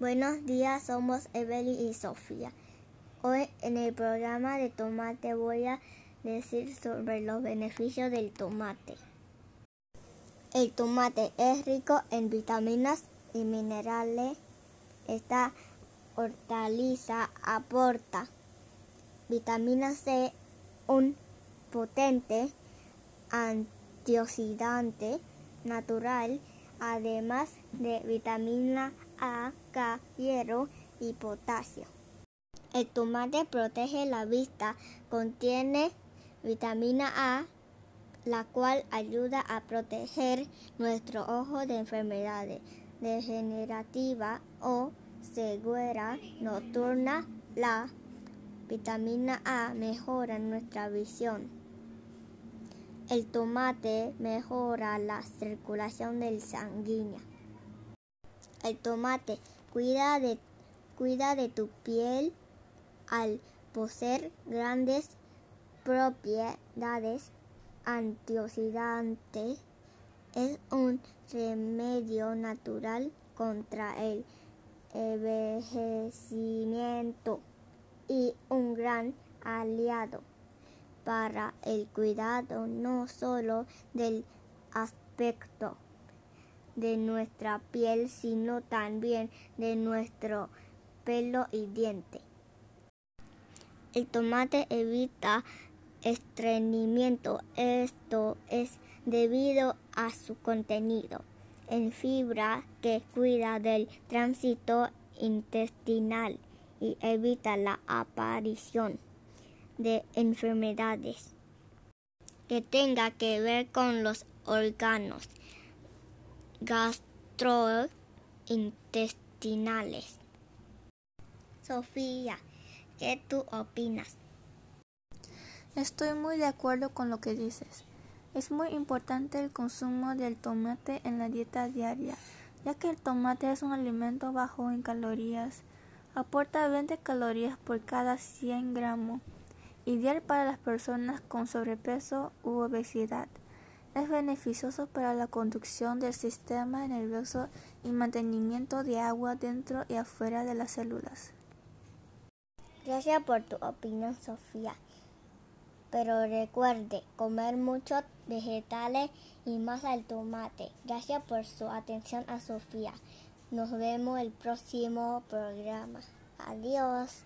Buenos días, somos Evelyn y Sofía. Hoy en el programa de tomate voy a decir sobre los beneficios del tomate. El tomate es rico en vitaminas y minerales. Esta hortaliza aporta vitamina C, un potente antioxidante natural, además de vitamina A, K, hierro y potasio. El tomate protege la vista, contiene vitamina A, la cual ayuda a proteger nuestro ojo de enfermedades degenerativas o ceguera nocturna. La vitamina A mejora nuestra visión. El tomate mejora la circulación del sanguínea. El tomate cuida de, cuida de tu piel al poseer grandes propiedades antioxidantes. Es un remedio natural contra el envejecimiento y un gran aliado para el cuidado no solo del aspecto de nuestra piel, sino también de nuestro pelo y diente. El tomate evita estreñimiento. Esto es debido a su contenido en fibra que cuida del tránsito intestinal y evita la aparición de enfermedades que tenga que ver con los órganos gastrointestinales. Sofía, ¿qué tú opinas? Estoy muy de acuerdo con lo que dices. Es muy importante el consumo del tomate en la dieta diaria, ya que el tomate es un alimento bajo en calorías. Aporta 20 calorías por cada 100 gramos, ideal para las personas con sobrepeso u obesidad. Es beneficioso para la conducción del sistema nervioso y mantenimiento de agua dentro y afuera de las células. Gracias por tu opinión, Sofía. Pero recuerde comer muchos vegetales y más al tomate. Gracias por su atención a Sofía. Nos vemos el próximo programa. Adiós.